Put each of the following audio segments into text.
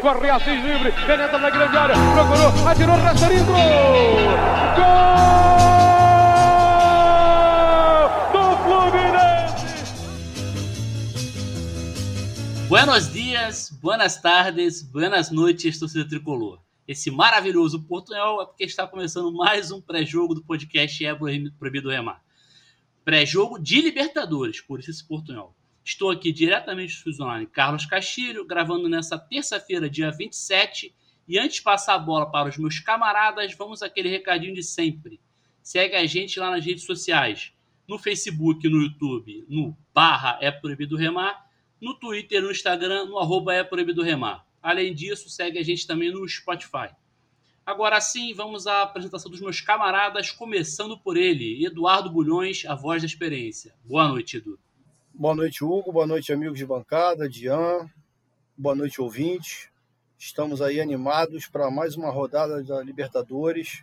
corre Assis livre, penetra na grande área, procurou, atirou, rastreou, Gol! Fluminense! Buenos dias, buenas tardes, buenas noites, torcida tricolor. Esse maravilhoso portunhol é porque está começando mais um pré-jogo do podcast É Proibido Remar. Pré-jogo de Libertadores, por isso esse portunhol. Estou aqui diretamente do Suíço Online, Carlos Castilho, gravando nessa terça-feira, dia 27. E antes de passar a bola para os meus camaradas, vamos aquele recadinho de sempre. Segue a gente lá nas redes sociais, no Facebook, no YouTube, no barra É Proibido Remar, no Twitter, no Instagram, no arroba É Proibido Remar. Além disso, segue a gente também no Spotify. Agora sim, vamos à apresentação dos meus camaradas, começando por ele, Eduardo Bulhões, a voz da experiência. Boa noite, Edu. Boa noite, Hugo. Boa noite, amigos de bancada, Dian. Boa noite, ouvintes. Estamos aí animados para mais uma rodada da Libertadores.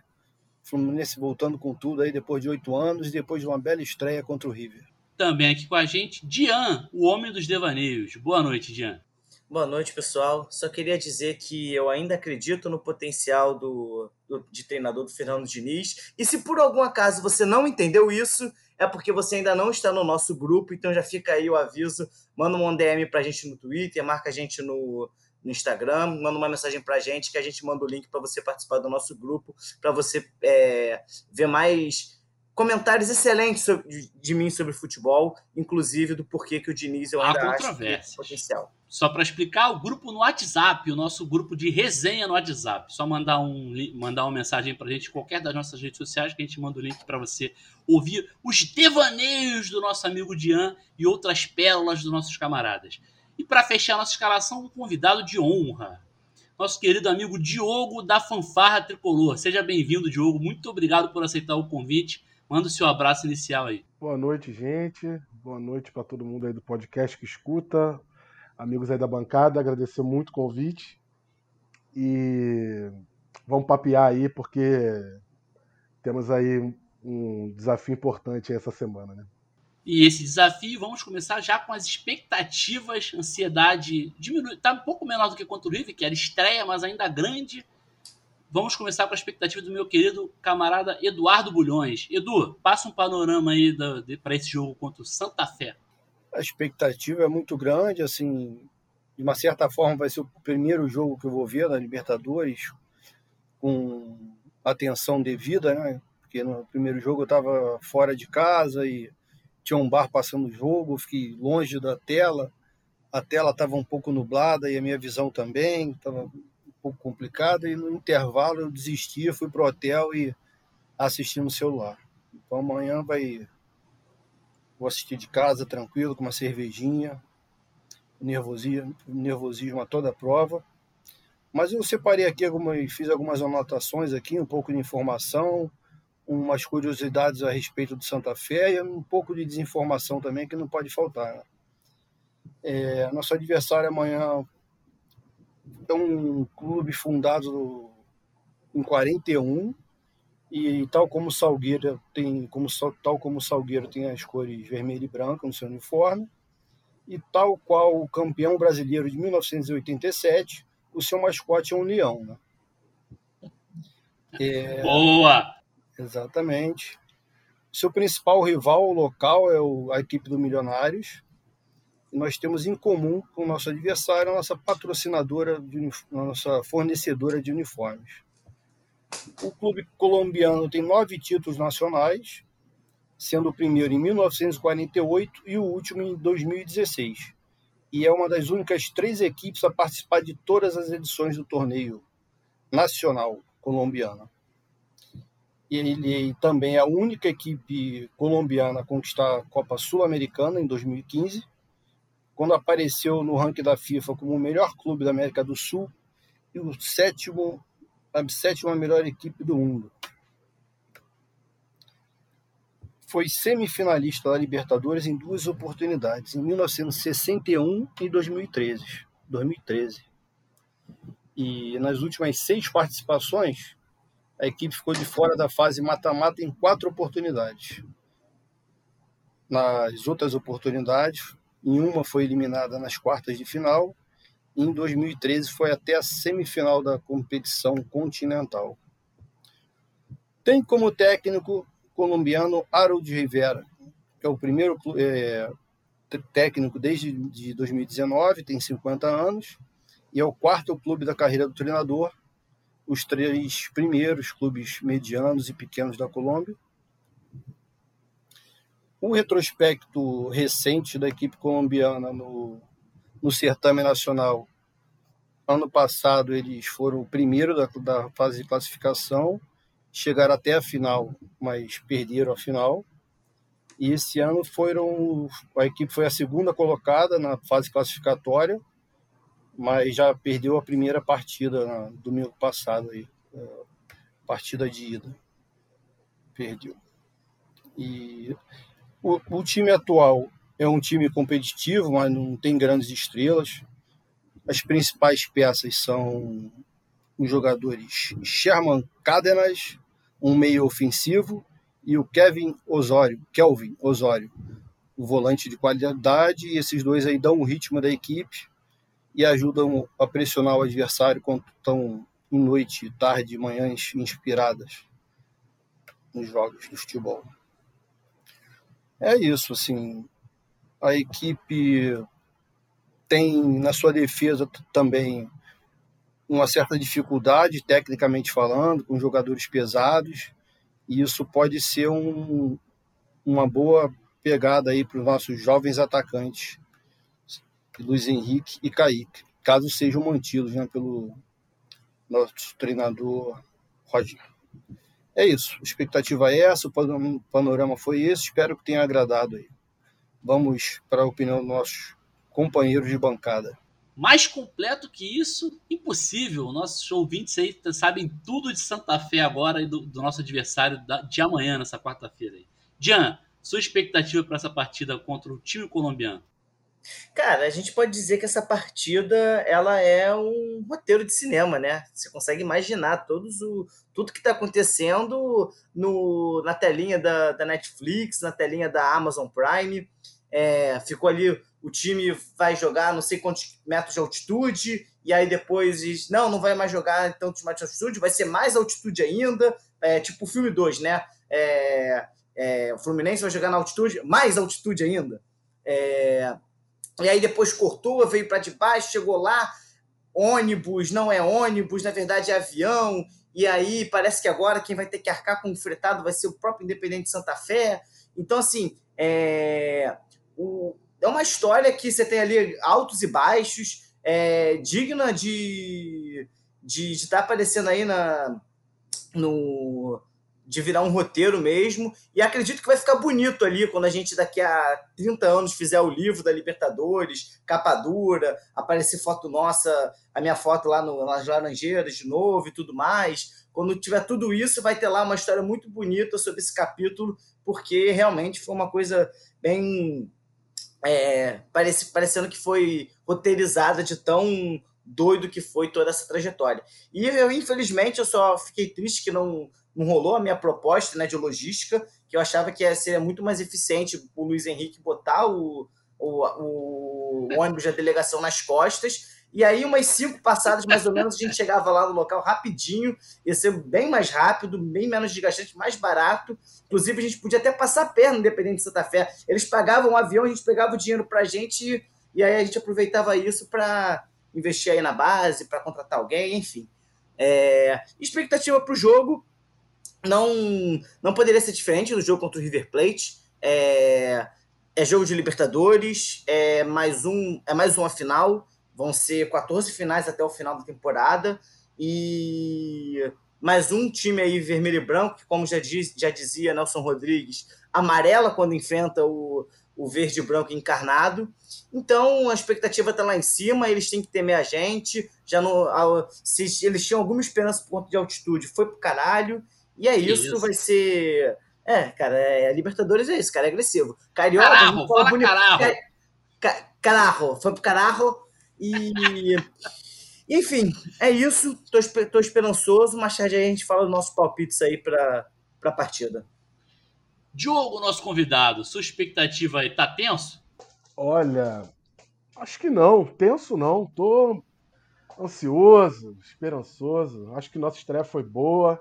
Fluminense voltando com tudo aí depois de oito anos e depois de uma bela estreia contra o River. Também aqui com a gente, Dian, o homem dos devaneios. Boa noite, Dian. Boa noite, pessoal. Só queria dizer que eu ainda acredito no potencial do, do, de treinador do Fernando Diniz. E se por algum acaso você não entendeu isso, é porque você ainda não está no nosso grupo, então já fica aí o aviso. Manda um DM para a gente no Twitter, marca a gente no, no Instagram, manda uma mensagem para a gente que a gente manda o link para você participar do nosso grupo, para você é, ver mais comentários excelentes sobre, de, de, mim sobre futebol, inclusive do porquê que o Diniz eu ainda acho potencial. Só para explicar, o grupo no WhatsApp, o nosso grupo de resenha no WhatsApp. Só mandar, um, mandar uma mensagem para a gente qualquer das nossas redes sociais que a gente manda o link para você ouvir os devaneios do nosso amigo Dian e outras pérolas dos nossos camaradas. E para fechar nossa escalação, um convidado de honra. Nosso querido amigo Diogo da Fanfarra Tricolor. Seja bem-vindo, Diogo. Muito obrigado por aceitar o convite Manda o seu abraço inicial aí. Boa noite, gente. Boa noite para todo mundo aí do podcast que escuta. Amigos aí da bancada, agradecer muito o convite. E vamos papear aí, porque temos aí um desafio importante essa semana, né? E esse desafio, vamos começar já com as expectativas, ansiedade diminui, tá um pouco menor do que contra o River, que era estreia, mas ainda grande Vamos começar com a expectativa do meu querido camarada Eduardo Bulhões. Edu, passa um panorama aí para esse jogo contra o Santa Fé. A expectativa é muito grande, assim, de uma certa forma vai ser o primeiro jogo que eu vou ver na Libertadores com atenção devida, né? Porque no primeiro jogo eu estava fora de casa e tinha um bar passando o jogo, fiquei longe da tela, a tela estava um pouco nublada e a minha visão também, estava pouco complicada e no intervalo eu desisti, fui pro hotel e assisti no celular. Então amanhã vai vou assistir de casa tranquilo com uma cervejinha, nervosismo, nervosismo a toda prova. Mas eu separei aqui algumas, fiz algumas anotações aqui, um pouco de informação, umas curiosidades a respeito do Santa Fé e um pouco de desinformação também que não pode faltar. Né? É, nosso adversário amanhã é um clube fundado em 41 e tal como Salgueiro tem como tal como Salgueiro tem as cores vermelho e branco no seu uniforme e tal qual o campeão brasileiro de 1987 o seu mascote é um leão né? é, boa exatamente seu principal rival local é o, a equipe do Milionários nós temos em comum com o nosso adversário, a nossa patrocinadora, de, a nossa fornecedora de uniformes. O clube colombiano tem nove títulos nacionais, sendo o primeiro em 1948 e o último em 2016. E é uma das únicas três equipes a participar de todas as edições do torneio nacional colombiano. E ele também é a única equipe colombiana a conquistar a Copa Sul-Americana em 2015 quando apareceu no ranking da FIFA como o melhor clube da América do Sul e o sétimo, a sétima melhor equipe do mundo. Foi semifinalista da Libertadores em duas oportunidades, em 1961 e 2013. 2013. E nas últimas seis participações, a equipe ficou de fora da fase mata-mata em quatro oportunidades. Nas outras oportunidades, em uma foi eliminada nas quartas de final em 2013 foi até a semifinal da competição continental. Tem como técnico colombiano Harold Rivera, que é o primeiro é, técnico desde de 2019, tem 50 anos, e é o quarto clube da carreira do treinador, os três primeiros clubes medianos e pequenos da Colômbia. O retrospecto recente da equipe colombiana no, no certame nacional, ano passado eles foram o primeiro da, da fase de classificação, chegaram até a final, mas perderam a final. E esse ano foram a equipe foi a segunda colocada na fase classificatória, mas já perdeu a primeira partida no domingo passado aí, é, partida de ida. Perdeu. E o, o time atual é um time competitivo, mas não tem grandes estrelas. As principais peças são os jogadores Sherman Cárdenas, um meio ofensivo, e o Kevin Osório, Kelvin Osório, o volante de qualidade, e esses dois aí dão o ritmo da equipe e ajudam a pressionar o adversário quando estão em noite, tarde, manhãs inspiradas nos jogos do futebol. É isso, assim, a equipe tem na sua defesa também uma certa dificuldade, tecnicamente falando, com jogadores pesados, e isso pode ser um, uma boa pegada aí para os nossos jovens atacantes, Luiz Henrique e Kaique, caso sejam mantidos né, pelo nosso treinador Roger. É isso, a expectativa é essa, o panorama foi esse, espero que tenha agradado aí. Vamos para a opinião dos nossos companheiros de bancada. Mais completo que isso, impossível. Nossos ouvintes aí sabem tudo de Santa Fé agora e do, do nosso adversário de amanhã, nessa quarta-feira. Jean, sua expectativa para essa partida contra o time colombiano? Cara, a gente pode dizer que essa partida ela é um roteiro de cinema, né? Você consegue imaginar todos o, tudo que está acontecendo no, na telinha da, da Netflix, na telinha da Amazon Prime. É, ficou ali o time vai jogar não sei quantos metros de altitude, e aí depois diz, não, não vai mais jogar tantos metros de altitude, vai ser mais altitude ainda, é, tipo o filme 2, né? É, é, o Fluminense vai jogar na altitude, mais altitude ainda. É, e aí depois cortou, veio para debaixo, chegou lá, ônibus, não é ônibus, na verdade é avião, e aí parece que agora quem vai ter que arcar com o fretado vai ser o próprio Independente Santa Fé. Então, assim, é, o, é uma história que você tem ali altos e baixos, é, digna de de estar tá aparecendo aí na, no, de virar um roteiro mesmo. E acredito que vai ficar bonito ali quando a gente, daqui a 30 anos, fizer o livro da Libertadores, capa dura, aparecer foto nossa, a minha foto lá no, nas Laranjeiras de novo e tudo mais. Quando tiver tudo isso, vai ter lá uma história muito bonita sobre esse capítulo, porque realmente foi uma coisa bem é, parece, parecendo que foi roteirizada de tão doido que foi toda essa trajetória. E eu, infelizmente, eu só fiquei triste que não, não rolou a minha proposta né, de logística, que eu achava que ia ser muito mais eficiente o Luiz Henrique botar o, o, o ônibus da delegação nas costas e aí, umas cinco passadas, mais ou menos, a gente chegava lá no local rapidinho, ia ser bem mais rápido, bem menos desgastante, mais barato. Inclusive, a gente podia até passar a perna, independente de Santa Fé. Eles pagavam um avião, a gente pegava o dinheiro para a gente, e aí a gente aproveitava isso para investir aí na base, para contratar alguém, enfim. É... Expectativa para o jogo não, não poderia ser diferente do jogo contra o River Plate. É, é jogo de Libertadores, é mais um, é mais uma final. Vão ser 14 finais até o final da temporada e mais um time aí vermelho e branco, que como já, diz, já dizia Nelson Rodrigues, amarela quando enfrenta o, o verde e branco encarnado. Então a expectativa está lá em cima, eles têm que temer a gente. Já no, se eles tinham alguma esperança por conta de altitude, foi pro caralho. E é isso, isso. vai ser. É, cara, é, Libertadores é isso, cara, é agressivo. Carioca, cararro, fala bonito. cararro. Cararro, foi pro cararro. E. Enfim, é isso. Tô, tô esperançoso. Mais tarde a gente fala dos nossos palpites aí para a partida. Diogo, nosso convidado, sua expectativa aí tá tenso? Olha, acho que não, tenso não. Tô Ansioso, esperançoso. Acho que nossa estreia foi boa.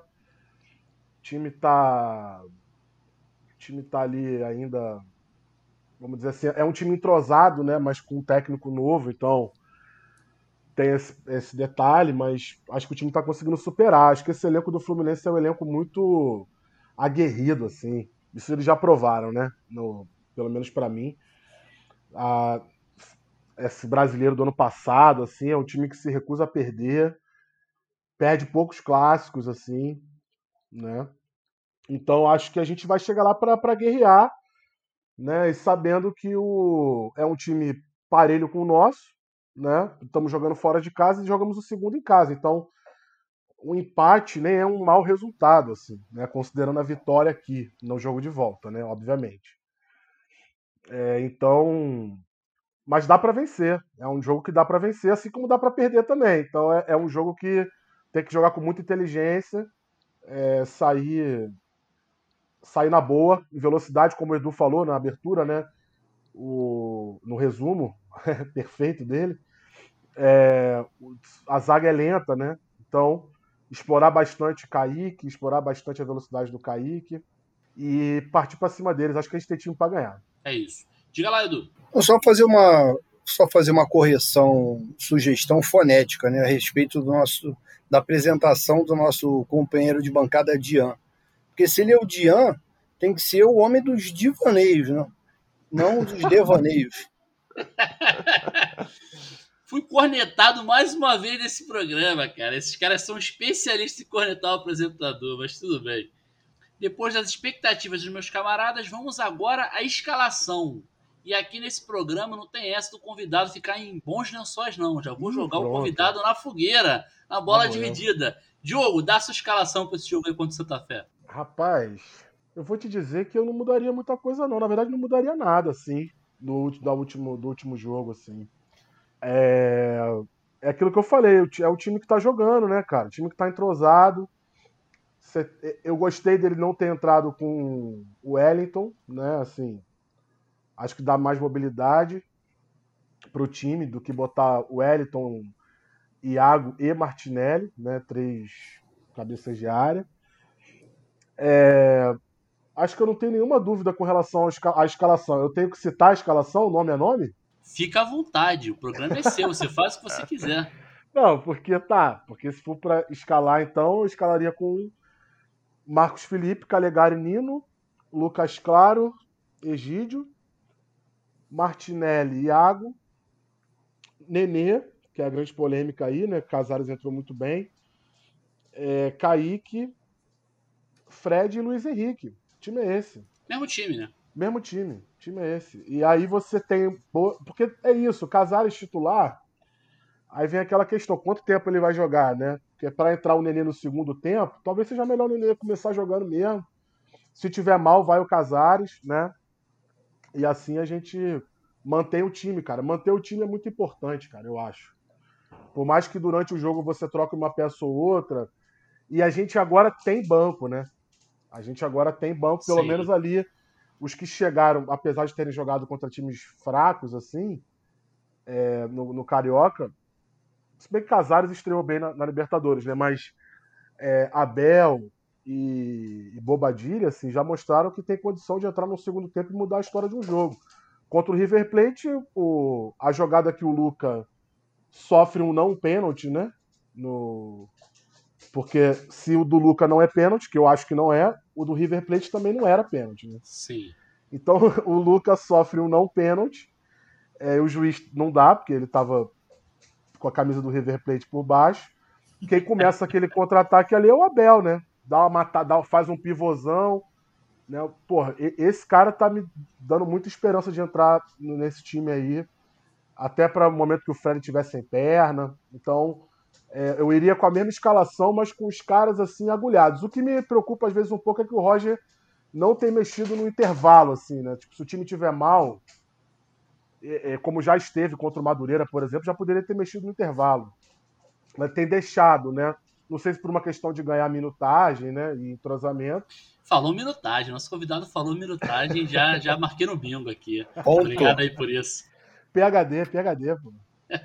O time tá. O time tá ali ainda. Vamos dizer assim, é um time entrosado, né? Mas com um técnico novo, então tem esse, esse detalhe, mas acho que o time está conseguindo superar. Acho que esse elenco do Fluminense é um elenco muito aguerrido, assim. Isso eles já provaram, né? No, pelo menos para mim. A, esse brasileiro do ano passado, assim, é um time que se recusa a perder, perde poucos clássicos, assim, né? Então acho que a gente vai chegar lá para guerrear, né? E sabendo que o é um time parelho com o nosso, né? Estamos jogando fora de casa e jogamos o segundo em casa. Então, o empate nem é um mau resultado, assim, né? Considerando a vitória aqui no jogo de volta, né? Obviamente. É, então, mas dá para vencer. É um jogo que dá para vencer, assim como dá para perder também. Então, é, é, um jogo que tem que jogar com muita inteligência, é, sair sair na boa, em velocidade, como o Edu falou na abertura, né? O, no resumo perfeito dele. É, a zaga é lenta, né? Então, explorar bastante Kaique, explorar bastante a velocidade do Kaique e partir para cima deles. Acho que a gente tem time para ganhar. É isso. Diga lá, Edu. Vou só fazer uma só fazer uma correção, sugestão fonética, né, a respeito do nosso da apresentação do nosso companheiro de bancada Dian. Porque se ele é o Dian, tem que ser o homem dos divaneios, não, não dos devaneios. Fui cornetado mais uma vez nesse programa, cara. Esses caras são especialistas em cornetar o apresentador, mas tudo bem. Depois das expectativas dos meus camaradas, vamos agora à escalação. E aqui nesse programa não tem essa do convidado ficar em bons lençóis, não. Já vou jogar Pronto. o convidado na fogueira, na bola dividida. Diogo, dá sua escalação para esse jogo aí contra o Santa Fé. Rapaz, eu vou te dizer que eu não mudaria muita coisa, não. Na verdade, não mudaria nada, assim, do, do, último, do último jogo, assim. É, é aquilo que eu falei, é o time que tá jogando, né, cara? O time que tá entrosado. Eu gostei dele não ter entrado com o Wellington, né? Assim, acho que dá mais mobilidade pro time do que botar o Wellington, Iago e Martinelli, né? Três cabeças de área. É, acho que eu não tenho nenhuma dúvida com relação à escalação. Eu tenho que citar a escalação, nome a nome? Fica à vontade, o programa é seu, você faz o que você quiser. Não, porque tá, porque se for para escalar, então eu escalaria com Marcos Felipe, Calegari Nino, Lucas Claro, Egídio, Martinelli, Iago, Nenê, que é a grande polêmica aí, né? Casares entrou muito bem. É, Kaique, Fred e Luiz Henrique. Time é esse. Mesmo time, né? Mesmo time. Time é esse. E aí você tem. Porque é isso, Casares titular. Aí vem aquela questão: quanto tempo ele vai jogar, né? Porque para entrar o Nenê no segundo tempo, talvez seja melhor o Nenê começar jogando mesmo. Se tiver mal, vai o Casares, né? E assim a gente mantém o time, cara. Manter o time é muito importante, cara, eu acho. Por mais que durante o jogo você troque uma peça ou outra. E a gente agora tem banco, né? A gente agora tem banco, pelo Sim. menos ali os que chegaram, apesar de terem jogado contra times fracos, assim, é, no, no, Carioca, se bem que Casares estreou bem na, na Libertadores, né? Mas é, Abel e, e Bobadilha, assim, já mostraram que tem condição de entrar no segundo tempo e mudar a história de um jogo. Contra o River Plate, o, a jogada que o Luca sofre um não pênalti, né? No, porque se o do Luca não é pênalti, que eu acho que não é, o do River Plate também não era pênalti. Né? Sim. Então o Luca sofre um não pênalti. É, o juiz não dá, porque ele estava com a camisa do River Plate por baixo. Quem começa aquele contra-ataque ali é o Abel, né? Dá uma matada, faz um pivôzão. Né? Porra, esse cara tá me dando muita esperança de entrar nesse time aí. Até para o momento que o Fred tivesse sem perna. Então, é, eu iria com a mesma escalação, mas com os caras assim agulhados. O que me preocupa às vezes um pouco é que o Roger não tem mexido no intervalo, assim, né? Tipo, se o time tiver mal, é, é, como já esteve contra o Madureira, por exemplo, já poderia ter mexido no intervalo. Mas tem deixado, né? Não sei se por uma questão de ganhar minutagem, né? E entrosamento. Falou minutagem, nosso convidado falou minutagem, já, já marquei no bingo aqui. Ponto. Obrigado aí por isso. PHD, PHD, pô.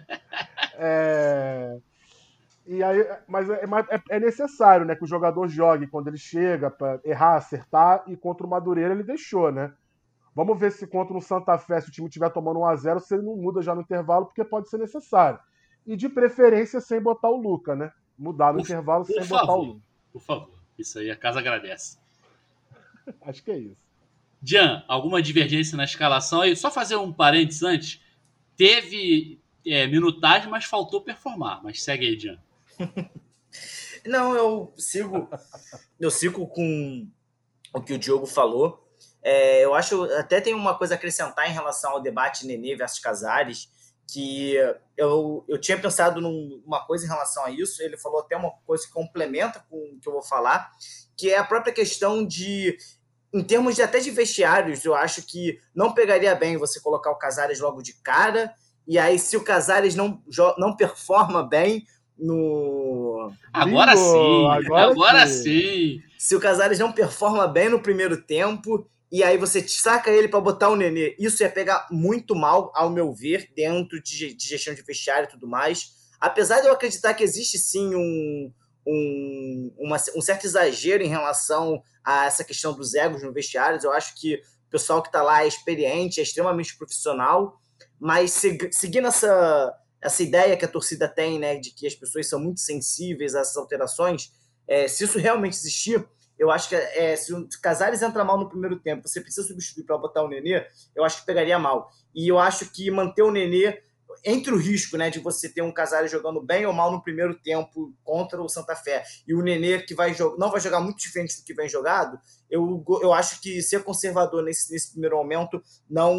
é... E aí, mas é, é, é, necessário, né, que o jogador jogue quando ele chega para errar, acertar e contra o Madureira ele deixou, né? Vamos ver se contra o Santa Fé, se o time estiver tomando 1 a 0 se ele não muda já no intervalo, porque pode ser necessário. E de preferência sem botar o Luca, né? Mudar no por, intervalo por sem favor, botar o Luca. Por favor, isso aí a casa agradece. Acho que é isso. Jan, alguma divergência na escalação? E só fazer um parênteses antes. Teve é, minutagem, mas faltou performar. Mas segue aí, Jan. Não, eu sigo. Eu sigo com o que o Diogo falou. É, eu acho até tem uma coisa a acrescentar em relação ao debate Nenê versus Casares, que eu, eu tinha pensado numa coisa em relação a isso, ele falou até uma coisa que complementa com o que eu vou falar, que é a própria questão de, em termos de até de vestiários, eu acho que não pegaria bem você colocar o Casares logo de cara, e aí se o Casares não, não performa bem, no. Agora Bingo! sim! Agora, agora sim. Se o Casares não performa bem no primeiro tempo e aí você saca ele para botar o Nenê. Isso ia pegar muito mal, ao meu ver, dentro de, de gestão de vestiário e tudo mais. Apesar de eu acreditar que existe sim um, um, uma, um certo exagero em relação a essa questão dos egos no vestiário, eu acho que o pessoal que está lá é experiente, é extremamente profissional, mas seguindo essa, essa ideia que a torcida tem, né, de que as pessoas são muito sensíveis a essas alterações, é, se isso realmente existir, eu acho que é, se o Casares entra mal no primeiro tempo, você precisa substituir para botar o Nenê, eu acho que pegaria mal. E eu acho que manter o Nenê entre o risco né, de você ter um Casares jogando bem ou mal no primeiro tempo contra o Santa Fé e o Nenê que vai não vai jogar muito diferente do que vem jogado, eu, eu acho que ser conservador nesse, nesse primeiro momento não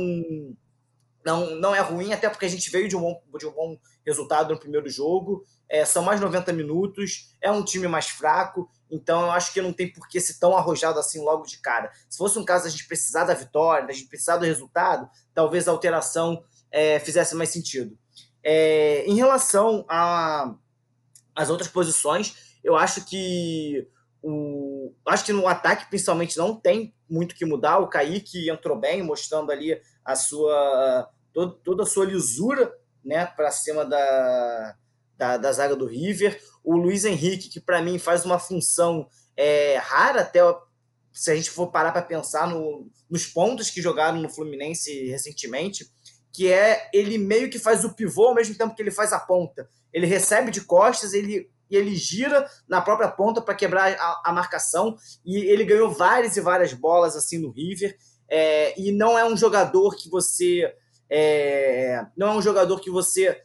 não, não é ruim, até porque a gente veio de um bom, de um bom resultado no primeiro jogo. É, são mais 90 minutos, é um time mais fraco, então eu acho que não tem por que ser tão arrojado assim logo de cara. Se fosse um caso a gente precisar da vitória, a gente precisar do resultado, talvez a alteração é, fizesse mais sentido. É, em relação às outras posições, eu acho que o, acho que no ataque principalmente não tem muito que mudar. O Kaique entrou bem, mostrando ali a sua toda, toda a sua lisura né, para cima da, da, da, zaga do River. O Luiz Henrique, que para mim faz uma função é, rara, até se a gente for parar para pensar no, nos pontos que jogaram no Fluminense recentemente, que é ele meio que faz o pivô ao mesmo tempo que ele faz a ponta. Ele recebe de costas, ele e ele gira na própria ponta para quebrar a, a, marcação e ele ganhou várias e várias bolas assim no River é, e não é um jogador que você é, não é um jogador que você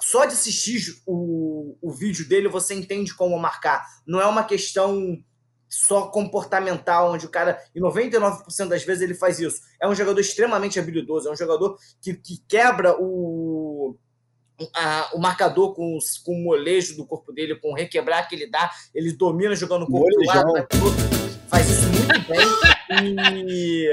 só de assistir o, o vídeo dele você entende como marcar. Não é uma questão só comportamental, onde o cara, em 99% das vezes, ele faz isso. É um jogador extremamente habilidoso, é um jogador que, que quebra o, a, o marcador com, com o molejo do corpo dele, com o requebrar que ele dá. Ele domina jogando o corpo do lado, faz isso muito bem. E,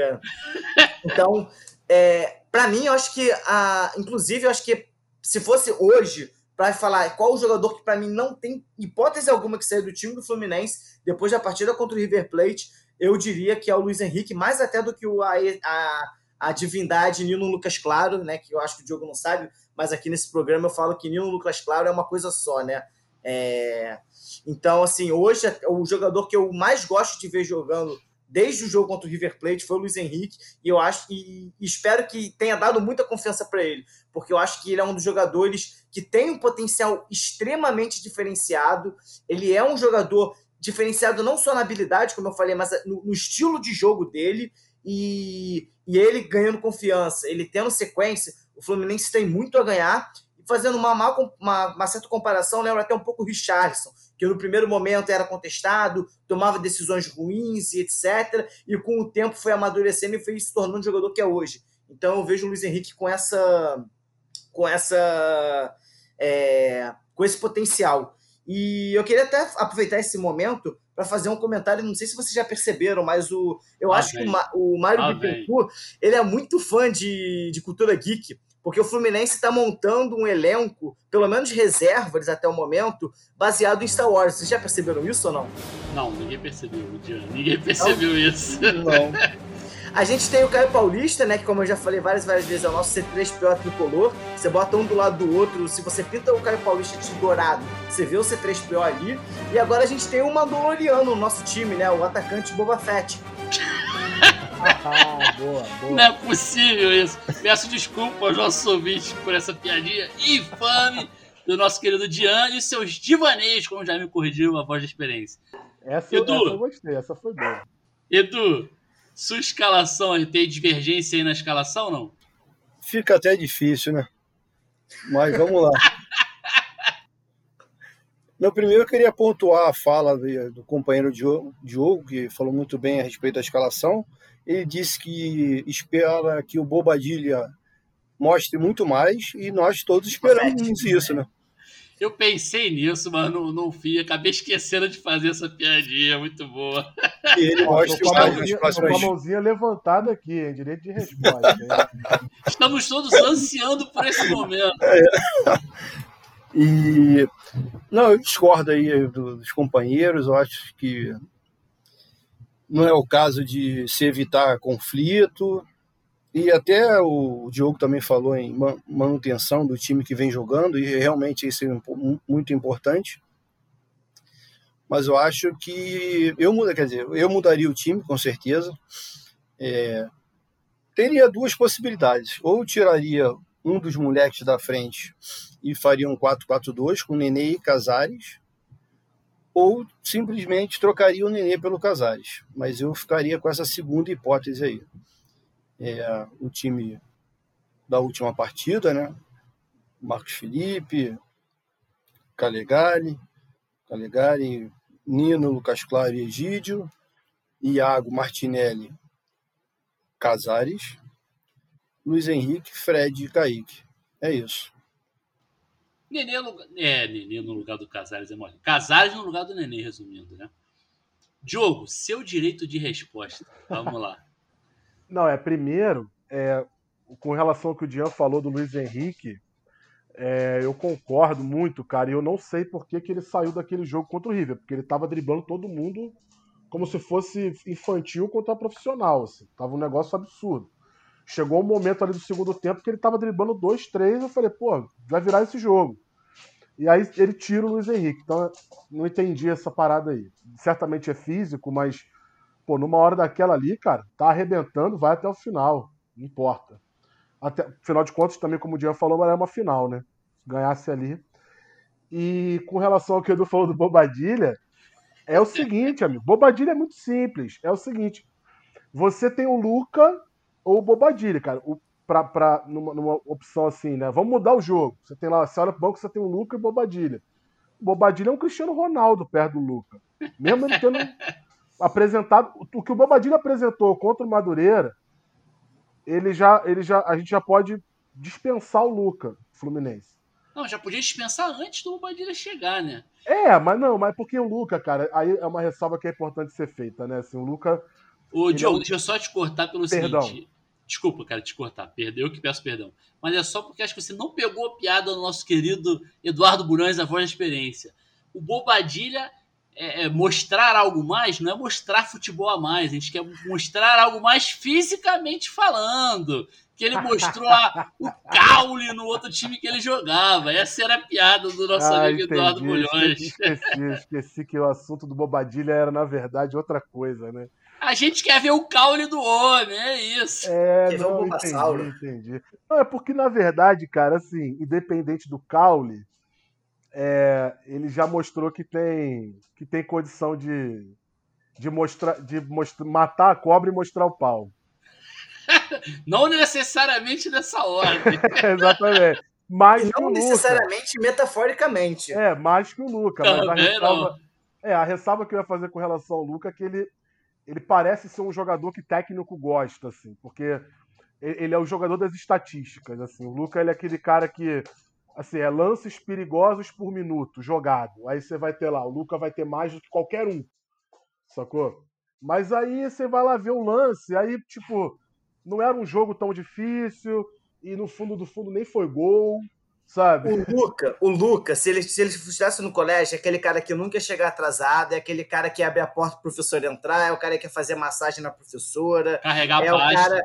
então, é, para mim, eu acho que, a, inclusive, eu acho que se fosse hoje para falar qual o jogador que para mim não tem hipótese alguma que saia do time do Fluminense depois da partida contra o River Plate, eu diria que é o Luiz Henrique, mais até do que o, a, a, a divindade Nino Lucas Claro, né? Que eu acho que o Diogo não sabe, mas aqui nesse programa eu falo que Nino Lucas Claro é uma coisa só, né? É... Então, assim, hoje o jogador que eu mais gosto de ver jogando desde o jogo contra o River Plate foi o Luiz Henrique e eu acho e, e espero que tenha dado muita confiança para ele, porque eu acho que ele é um dos jogadores que tem um potencial extremamente diferenciado. Ele é um jogador diferenciado não só na habilidade, como eu falei, mas no, no estilo de jogo dele e, e ele ganhando confiança, ele tendo sequência. O Fluminense tem muito a ganhar fazendo uma, uma, uma certa comparação, lembra até um pouco o Richardson, que no primeiro momento era contestado, tomava decisões ruins e etc. E com o tempo foi amadurecendo e foi se tornando um jogador que é hoje. Então eu vejo o Luiz Henrique com essa. com essa. É, com esse potencial. E eu queria até aproveitar esse momento para fazer um comentário. Não sei se vocês já perceberam, mas o, eu ah, acho bem. que o, o Mário ah, Bittencourt ele é muito fã de, de cultura geek porque o Fluminense está montando um elenco, pelo menos reservas até o momento, baseado em Star Wars. Vocês já perceberam isso ou não? Não, ninguém percebeu. Ninguém percebeu não, isso. Não. A gente tem o Caio Paulista, né? Que como eu já falei várias, várias vezes, é o nosso C3PO tricolor. Você bota um do lado do outro. Se você pinta o Caio Paulista de dourado, você vê o C3PO ali. E agora a gente tem o Mandaloriano no nosso time, né? O atacante Boba Fett. ah, boa, boa. Não é possível isso. Peço desculpa aos nossos ouvintes por essa piadinha infame do nosso querido Dian e seus divaneios, como já me corrigiu a voz da experiência. Essa, Edu, essa eu gostei, essa foi boa. Edu, sua escalação tem divergência aí na escalação ou não? Fica até difícil, né? Mas vamos lá. No primeiro, eu queria pontuar a fala do companheiro Diogo, que falou muito bem a respeito da escalação. Ele disse que espera que o Bobadilha mostre muito mais e nós todos esperamos isso, né? Eu pensei nisso, mas não, não fui. Acabei esquecendo de fazer essa piadinha muito boa. E ele mostra com a mãozinha, próximas... com a mãozinha levantada aqui, hein? direito de resposta. Estamos todos ansiando por esse momento. É. E não, eu discordo aí dos companheiros. Eu acho que não é o caso de se evitar conflito. E até o Diogo também falou em manutenção do time que vem jogando, e realmente isso é muito importante. Mas eu acho que eu muda, quer dizer, eu mudaria o time com certeza. É, teria duas possibilidades: ou tiraria um dos moleques da frente e faria um 4-4-2 com Nenê e Casares, ou simplesmente trocaria o Nenê pelo Casares. Mas eu ficaria com essa segunda hipótese aí é, o time da última partida, né? Marcos Felipe, Calegari, Calegari, Nino, Lucas Claro e Egídio, Iago, Martinelli, Casares, Luiz Henrique, Fred e Kaique. É isso. Nenê no, é, Nenê no lugar do Casares é mole. Casares no lugar do Nenê, resumindo, né? Diogo, seu direito de resposta. Vamos lá. Não, é primeiro, é, com relação ao que o Dian falou do Luiz Henrique, é, eu concordo muito, cara, e eu não sei por que, que ele saiu daquele jogo contra o River, porque ele tava driblando todo mundo como se fosse infantil contra profissional, assim. Tava um negócio absurdo. Chegou um momento ali do segundo tempo que ele tava driblando dois, três, eu falei, pô, vai virar esse jogo. E aí ele tira o Luiz Henrique. Então, não entendi essa parada aí. Certamente é físico, mas Pô, numa hora daquela ali, cara, tá arrebentando, vai até o final. Não importa. Até, afinal de contas, também, como o Dian falou, era uma final, né? Ganhasse ali. E com relação ao que o Edu falou do Bobadilha, é o seguinte, amigo. Bobadilha é muito simples. É o seguinte. Você tem o Luca ou o Bobadilha, cara. O, pra, pra, numa, numa opção assim, né? Vamos mudar o jogo. Você tem lá, você olha pro banco, você tem o Luca e o Bobadilha. O Bobadilha é um Cristiano Ronaldo perto do Luca. Mesmo ele tendo apresentado. O que o Bobadilha apresentou contra o Madureira, ele já, ele já, a gente já pode dispensar o Luca Fluminense. Não, já podia dispensar antes do Bobadilha chegar, né? É, mas não, mas porque o Luca, cara, aí é uma ressalva que é importante ser feita, né? Assim, o Luca. Ô, Diogo, é um... deixa eu só te cortar pelo Perdão. seguinte. Desculpa, cara, te cortar. Perdeu que peço perdão. Mas é só porque acho que você não pegou a piada do nosso querido Eduardo Burães, a voz da experiência. O Bobadilha é, é, mostrar algo mais não é mostrar futebol a mais, a gente quer mostrar algo mais fisicamente falando. Que ele mostrou a, o caule no outro time que ele jogava. Essa era a piada do nosso ah, amigo entendi. Eduardo Bulhões. Esqueci, esqueci que o assunto do Bobadilha era, na verdade, outra coisa, né? A gente quer ver o caule do homem, é isso. É, não, entendi, entendi. Não, é porque, na verdade, cara, assim, independente do caule, é, ele já mostrou que tem, que tem condição de, de, mostrar, de mostrar, matar a cobra e mostrar o pau. Não necessariamente nessa ordem. Exatamente. Mais e não necessariamente metaforicamente. É, mais que o Luca. Também mas a ressalva, é, a ressalva que eu ia fazer com relação ao Luca é que ele, ele parece ser um jogador que técnico gosta, assim, porque ele é o jogador das estatísticas, assim. O Luca ele é aquele cara que assim, é lances perigosos por minuto jogado. Aí você vai ter lá, o Luca vai ter mais do que qualquer um. Sacou? Mas aí você vai lá ver o lance, aí, tipo, não era um jogo tão difícil, e no fundo do fundo nem foi gol. Sabe? O Luca, o Luca, se ele, se ele estivesse no colégio, é aquele cara que nunca ia chegar atrasado, é aquele cara que abre a porta pro professor entrar, é o cara que quer fazer massagem na professora. Carregar é a o pasta. cara.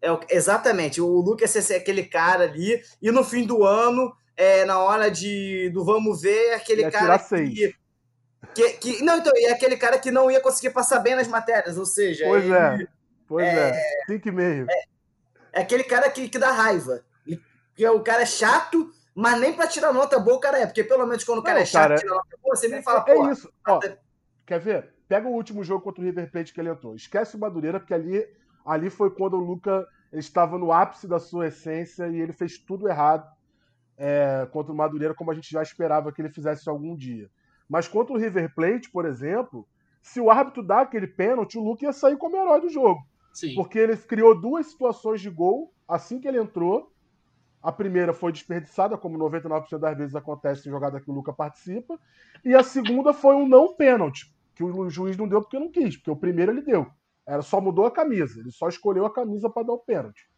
É o- exatamente, o Lucas ia ser aquele cara ali, e no fim do ano, é, na hora de, do vamos ver, é aquele Ia cara que, que, que- Não, então, é aquele cara que não ia conseguir passar bem nas matérias, ou seja, Pois ele- é. Pois é. Cinco e meio. é aquele cara que, que dá raiva. Que é o cara é chato, mas nem pra tirar nota boa o cara é. Porque pelo menos quando o cara Não, é chato cara, tira nota boa, você me fala, É pô, isso. Ó, quer ver? Pega o último jogo contra o River Plate que ele entrou. Esquece o Madureira, porque ali, ali foi quando o Luca ele estava no ápice da sua essência e ele fez tudo errado é, contra o Madureira, como a gente já esperava que ele fizesse algum dia. Mas contra o River Plate, por exemplo, se o árbitro dá aquele pênalti, o Luca ia sair como herói do jogo. Sim. Porque ele criou duas situações de gol assim que ele entrou. A primeira foi desperdiçada, como 99% das vezes acontece em jogada que o Luca participa. E a segunda foi um não pênalti, que o juiz não deu porque não quis, porque o primeiro ele deu. Era só mudou a camisa, ele só escolheu a camisa para dar o pênalti.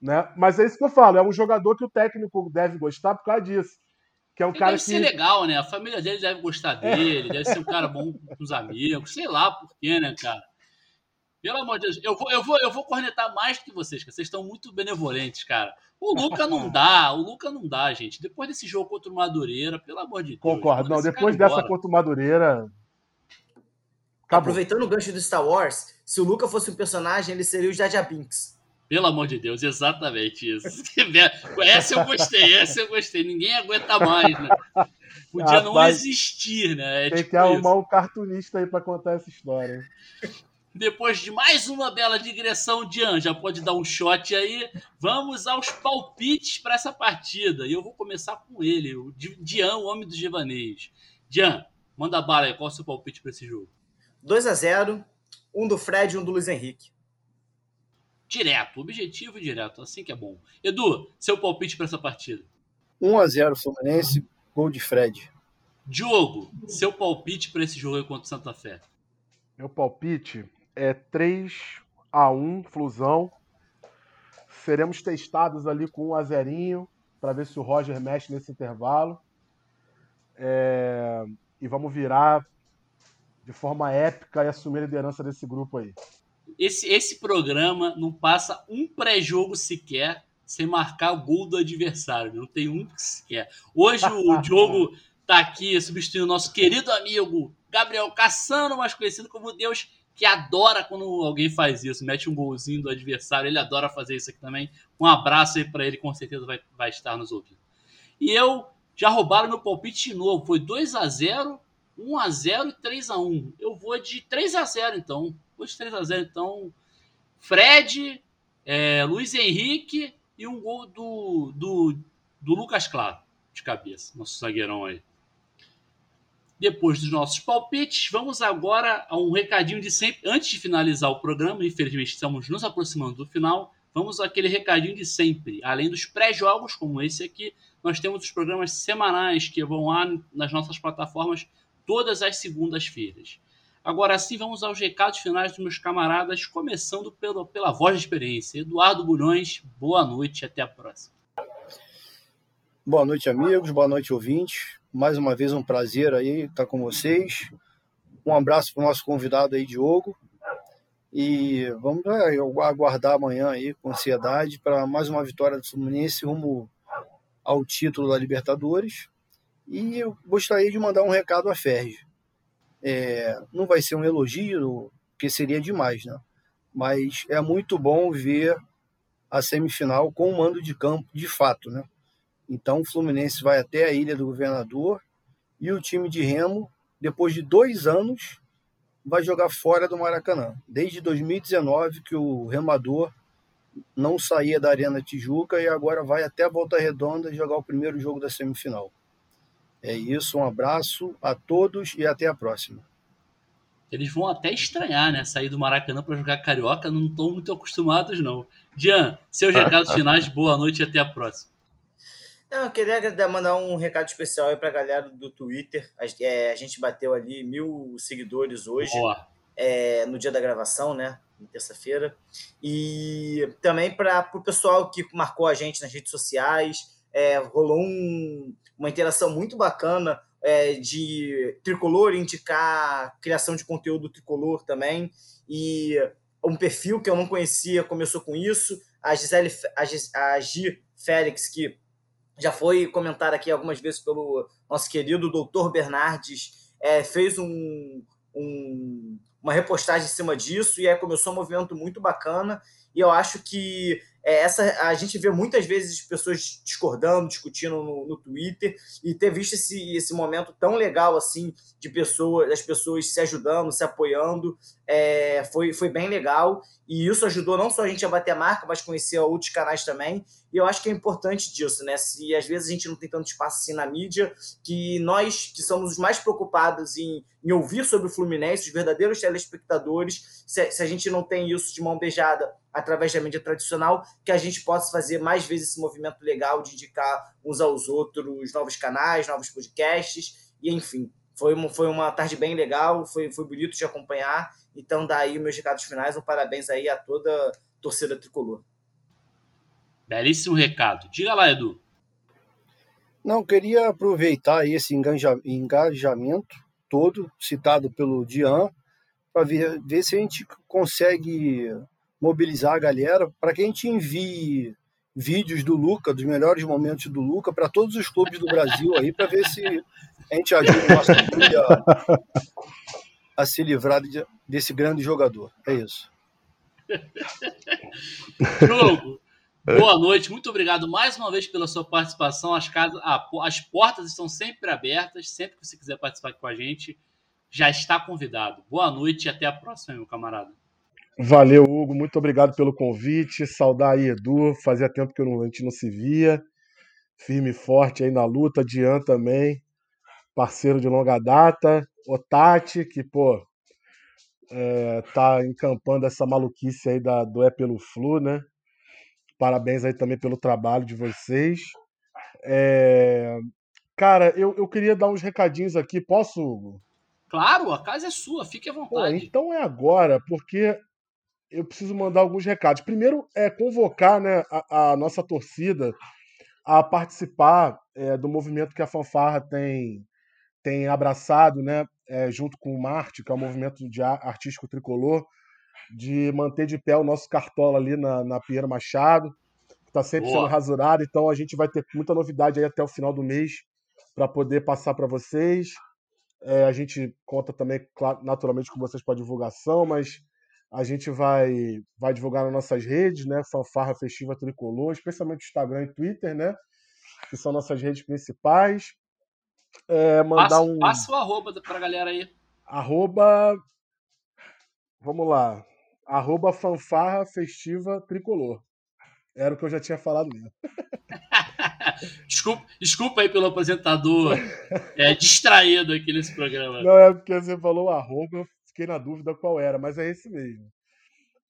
Né? Mas é isso que eu falo, é um jogador que o técnico deve gostar por causa disso. Que é um Ele cara deve que. ser legal, né? A família dele deve gostar dele, deve ser um cara bom com os amigos, sei lá por quê, né, cara? Pelo amor de Deus, eu vou, eu vou, eu vou cornetar mais que vocês, que vocês estão muito benevolentes, cara. O Luca não dá, o Luca não dá, gente. Depois desse jogo contra o Madureira, pelo amor de Deus. Concordo. Não, depois dessa embora. contra o Madureira. Acabou. aproveitando o gancho do Star Wars, se o Luca fosse um personagem, ele seria o Jar Binks. Pelo amor de Deus, exatamente isso. Essa eu gostei, essa eu gostei. Ninguém aguenta mais, né? Podia não Rapaz, existir, né? É Tem tipo que arrumar isso. um cartunista aí pra contar essa história. Depois de mais uma bela digressão, Dian, já pode dar um shot aí. Vamos aos palpites para essa partida. E eu vou começar com ele, o Di- Dian, o homem dos devaneios. Dian, manda bala aí, qual é o seu palpite para esse jogo? 2 a 0 um do Fred e um do Luiz Henrique. Direto, objetivo e direto, assim que é bom. Edu, seu palpite para essa partida. 1x0 Fluminense, gol de Fred. Diogo, seu palpite para esse jogo aí contra o Santa Fé. Meu palpite é 3 a 1 Flusão. Seremos testados ali com um a zerinho para ver se o Roger mexe nesse intervalo. É, E vamos virar de forma épica e assumir a liderança desse grupo aí. Esse, esse programa não passa um pré-jogo sequer sem marcar o gol do adversário. Não tem um sequer. Hoje o Diogo tá aqui substituindo o nosso querido amigo Gabriel Cassano, mais conhecido como Deus, que adora quando alguém faz isso, mete um golzinho do adversário. Ele adora fazer isso aqui também. Um abraço aí para ele, com certeza vai, vai estar nos ouvindo. E eu já roubaram meu palpite de novo. Foi 2 a 0 1 a 0 e 3 a 1 Eu vou de 3 a 0 então. Vou de 3 a 0 então. Fred, é, Luiz Henrique e um gol do, do, do Lucas Claro, de cabeça, nosso zagueirão aí. Depois dos nossos palpites, vamos agora a um recadinho de sempre. Antes de finalizar o programa, infelizmente estamos nos aproximando do final. Vamos àquele recadinho de sempre. Além dos pré-jogos, como esse aqui, nós temos os programas semanais que vão lá nas nossas plataformas todas as segundas-feiras. Agora sim, vamos aos recados finais dos meus camaradas, começando pelo, pela voz de experiência. Eduardo Bulhões, boa noite até a próxima. Boa noite, amigos. Boa noite, ouvintes. Mais uma vez um prazer aí estar com vocês. Um abraço para o nosso convidado aí, Diogo. E vamos é, aguardar amanhã aí com ansiedade para mais uma vitória do Fluminense rumo ao título da Libertadores. E eu gostaria de mandar um recado à Ferge. É, não vai ser um elogio, porque seria demais, né? Mas é muito bom ver a semifinal com o mando de campo de fato, né? Então o Fluminense vai até a Ilha do Governador e o time de Remo, depois de dois anos, vai jogar fora do Maracanã. Desde 2019 que o Remador não saía da Arena Tijuca e agora vai até a Volta Redonda jogar o primeiro jogo da semifinal. É isso, um abraço a todos e até a próxima. Eles vão até estranhar, né? Sair do Maracanã para jogar Carioca, não estão muito acostumados, não. Dian, seus recados finais, boa noite e até a próxima. Não, eu queria mandar um recado especial aí pra galera do Twitter. A, é, a gente bateu ali mil seguidores hoje, é, no dia da gravação, né? Na terça-feira. E também para o pessoal que marcou a gente nas redes sociais. é, rolou um, uma interação muito bacana é, de tricolor indicar criação de conteúdo tricolor também. E um perfil que eu não conhecia começou com isso. A Gisele, a, Gis, a Gi Félix, que já foi comentada aqui algumas vezes pelo nosso querido doutor Bernardes, é, fez um, um, uma repostagem em cima disso e aí começou um movimento muito bacana. E eu acho que é, essa a gente vê muitas vezes pessoas discordando, discutindo no, no, Twitter e ter visto esse, esse momento tão legal assim de pessoas, das pessoas se ajudando, se apoiando, é, foi, foi bem legal e isso ajudou não só a gente a bater a marca, mas conhecer outros canais também. E eu acho que é importante disso, né? Se às vezes a gente não tem tanto espaço assim na mídia, que nós que somos os mais preocupados em, em ouvir sobre o Fluminense, os verdadeiros telespectadores, se, se a gente não tem isso de mão beijada através da mídia tradicional, que a gente possa fazer mais vezes esse movimento legal de indicar uns aos outros novos canais, novos podcasts, e enfim, foi uma, foi uma tarde bem legal, foi, foi bonito de acompanhar. Então, daí meus recados finais, um parabéns aí a toda a torcida tricolor. Belíssimo recado. Diga lá, Edu. Não, queria aproveitar esse engajamento todo citado pelo Dian para ver, ver se a gente consegue mobilizar a galera para que a gente envie vídeos do Luca, dos melhores momentos do Luca, para todos os clubes do Brasil aí, para ver se a gente ajuda o nosso clube a, a se livrar de, desse grande jogador. É isso. Jogo. Boa noite, muito obrigado mais uma vez pela sua participação. As, casas, as portas estão sempre abertas, sempre que você quiser participar com a gente, já está convidado. Boa noite e até a próxima, meu camarada. Valeu, Hugo. Muito obrigado pelo convite. Saudar aí, Edu. Fazia tempo que a gente não se via. Firme e forte aí na luta. Dian também, parceiro de longa data. O Tati, que, pô, é, tá encampando essa maluquice aí da, do É Pelo Flu, né? Parabéns aí também pelo trabalho de vocês. É, cara, eu, eu queria dar uns recadinhos aqui. Posso, Hugo? Claro, a casa é sua, fique à vontade. Pô, então é agora, porque eu preciso mandar alguns recados. Primeiro, é convocar né, a, a nossa torcida a participar é, do movimento que a Fanfarra tem, tem abraçado, né, é, junto com o Marte, que é o movimento de artístico tricolor, de manter de pé o nosso cartola ali na, na Pinheiro Machado, que está sempre Boa. sendo rasurado. Então a gente vai ter muita novidade aí até o final do mês para poder passar para vocês. É, a gente conta também, claro, naturalmente, com vocês para divulgação, mas a gente vai, vai divulgar nas nossas redes, né? Fanfarra Festiva Tricolor, especialmente Instagram e Twitter, né? Que são nossas redes principais. É, mandar passa, um. Passa o arroba pra galera aí. Arroba. Vamos lá. Arroba Fanfarra Festiva Tricolor. Era o que eu já tinha falado mesmo. desculpa, desculpa aí pelo apresentador é, distraído aqui nesse programa. Não, é porque você falou arroba, fiquei na dúvida qual era, mas é esse mesmo.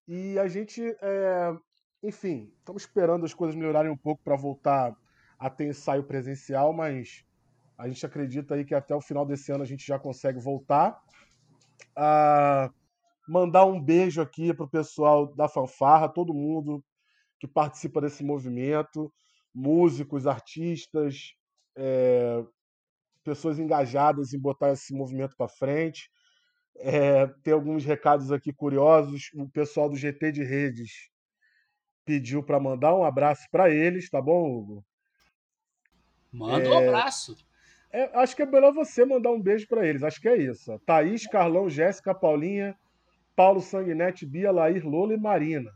E a gente, é, enfim, estamos esperando as coisas melhorarem um pouco para voltar a ter ensaio presencial, mas a gente acredita aí que até o final desse ano a gente já consegue voltar. a mandar um beijo aqui para o pessoal da fanfarra, todo mundo que participa desse movimento, músicos, artistas, é, pessoas engajadas em botar esse movimento para frente. É, tem alguns recados aqui curiosos. O pessoal do GT de Redes pediu para mandar um abraço para eles, tá bom, Hugo? Manda é, um abraço. É, acho que é melhor você mandar um beijo para eles. Acho que é isso. Thaís, Carlão, Jéssica, Paulinha, Paulo Sanguinete, Bia, Laís, Lola e Marina.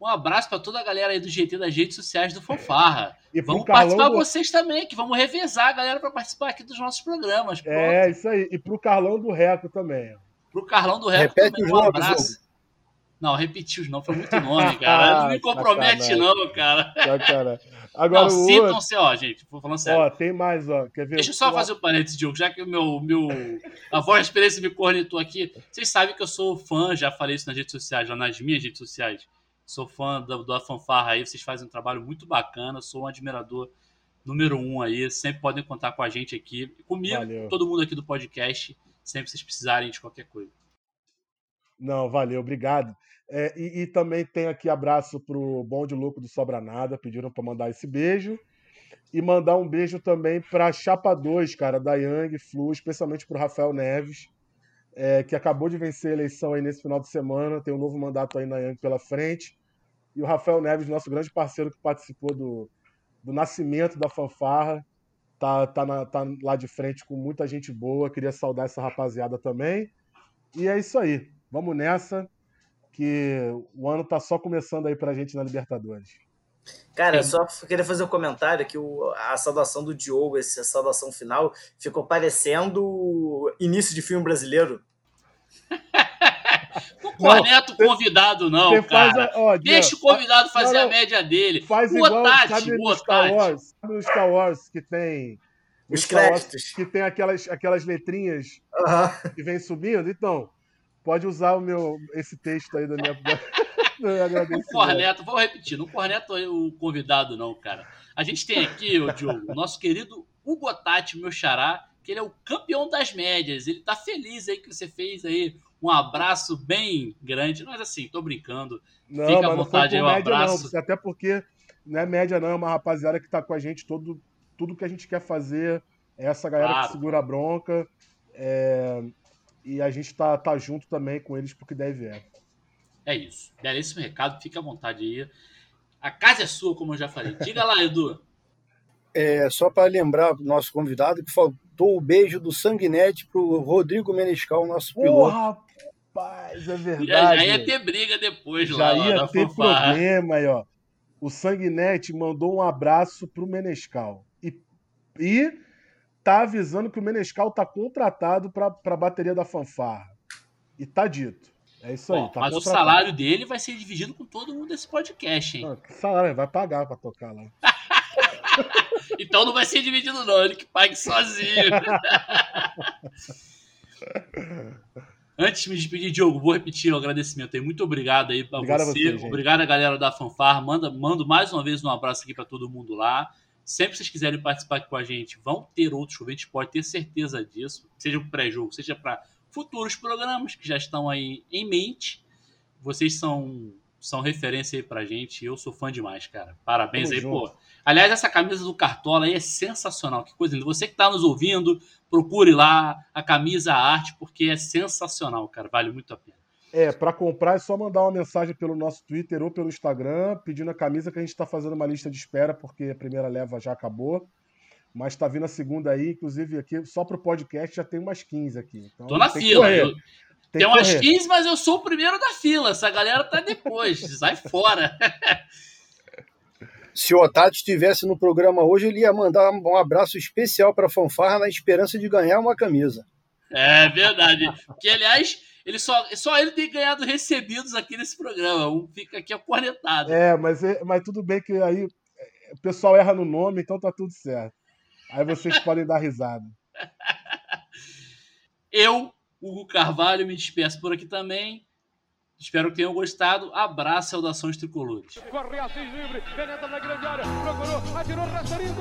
Um abraço para toda a galera aí do GT das redes sociais do Fanfarra. E vamos participar do... vocês também, que vamos revezar a galera para participar aqui dos nossos programas. Pronto. É, isso aí. E pro Carlão do Reco também. Pro Carlão do Reco Repete também, um abraço. Não, repetiu os nomes, foi muito nome, cara. Não me compromete, não, cara. Sacanagem. Agora, não, sintam-se, ó, gente, vou falando sério. Ó, tem mais, ó. Quer ver? Deixa eu só o... fazer um parênteses, Diogo, já que o meu, meu, a voz da experiência me cornetou aqui. Vocês sabem que eu sou fã, já falei isso nas redes sociais, já nas minhas redes sociais. Sou fã da, da fanfarra aí, vocês fazem um trabalho muito bacana, sou um admirador número um aí. Sempre podem contar com a gente aqui, comigo, Valeu. todo mundo aqui do podcast, sempre vocês precisarem de qualquer coisa. Não, valeu, obrigado. É, e, e, também tem aqui abraço pro Bom de Louco do Sobra Nada, pediram para mandar esse beijo. E mandar um beijo também para Chapa 2, cara, da Yang Flu, especialmente para o Rafael Neves, é, que acabou de vencer a eleição aí nesse final de semana, tem um novo mandato aí na Yang pela frente. E o Rafael Neves, nosso grande parceiro que participou do, do nascimento da fanfarra, tá, tá, na, tá lá de frente com muita gente boa. Queria saudar essa rapaziada também. E é isso aí. Vamos nessa, que o ano tá só começando aí pra gente na Libertadores. Cara, eu só queria fazer um comentário que o, a saudação do Diogo, essa saudação final, ficou parecendo início de filme brasileiro. O Corneto não, convidado, não, cara. A, ó, Deixa o convidado fazer não, a média dele. Faz o igual, sabe no Star Wars, sabe Star Wars que tem... Os créditos. Que tem aquelas, aquelas letrinhas uh -huh. que vem subindo. Então, pode usar o meu, esse texto aí da minha... o Corneto, vou repetir, não Corneto é o convidado, não, cara. A gente tem aqui, o Diogo, o nosso querido Hugo Tati, meu xará, que ele é o campeão das médias. Ele tá feliz aí que você fez aí um abraço bem grande. Mas assim, tô brincando. Não, Fica à vontade aí, um média, abraço. Não, até porque não é média, não, é uma rapaziada que tá com a gente todo, tudo que a gente quer fazer. É essa galera claro. que segura a bronca. É, e a gente tá, tá junto também com eles porque deve é. É isso. Belíssimo recado, fica à vontade aí. A casa é sua, como eu já falei. Diga lá, Edu. É, só para lembrar o nosso convidado que faltou o beijo do Sanguinete para o Rodrigo Menescal, nosso piloto. rapaz, é verdade. Já, já, ia ter briga depois já lá. Já ia ter fanfarra. problema aí, ó. O Sanguinete mandou um abraço pro Menescal. E, e tá avisando que o Menescal tá contratado para a bateria da fanfarra. E tá dito. É isso aí. tá mas contratado. o salário dele vai ser dividido com todo mundo desse podcast, hein? Não, que salário? Vai pagar para tocar lá. então não vai ser dividido, não. Ele que pague sozinho. Antes de me despedir, Diogo, vou repetir o agradecimento aí. Muito obrigado aí pra obrigado você. A você obrigado a galera da Fanfar. Manda, mando mais uma vez um abraço aqui para todo mundo lá. Sempre que vocês quiserem participar aqui com a gente, vão ter outros convites, pode ter certeza disso. Seja para pré-jogo, seja para futuros programas que já estão aí em mente. Vocês são, são referência aí pra gente. Eu sou fã demais, cara. Parabéns Tamo aí, junto. pô. Aliás, essa camisa do Cartola aí é sensacional. Que coisa linda. Você que está nos ouvindo, procure lá a camisa, a arte, porque é sensacional, cara. Vale muito a pena. É, para comprar é só mandar uma mensagem pelo nosso Twitter ou pelo Instagram, pedindo a camisa que a gente está fazendo uma lista de espera, porque a primeira leva já acabou. Mas tá vindo a segunda aí, inclusive aqui, só pro podcast já tem umas 15 aqui. Então, Tô na fila. Eu, tem, tem umas 15, mas eu sou o primeiro da fila. Essa galera tá depois. sai fora. Se o Otávio estivesse no programa hoje, ele ia mandar um abraço especial para a Fanfarra na esperança de ganhar uma camisa. É verdade. Que, aliás, ele só, só ele tem ganhado recebidos aqui nesse programa. Um fica aqui acornetado. É, mas, é, mas tudo bem que aí o pessoal erra no nome, então tá tudo certo. Aí vocês podem dar risada. Eu, Hugo Carvalho, me despeço por aqui também. Espero que tenham gostado. Abraço saudações tricolores. Corre Assis livre, penetra na grande área, procurou, atirou, rastreiro,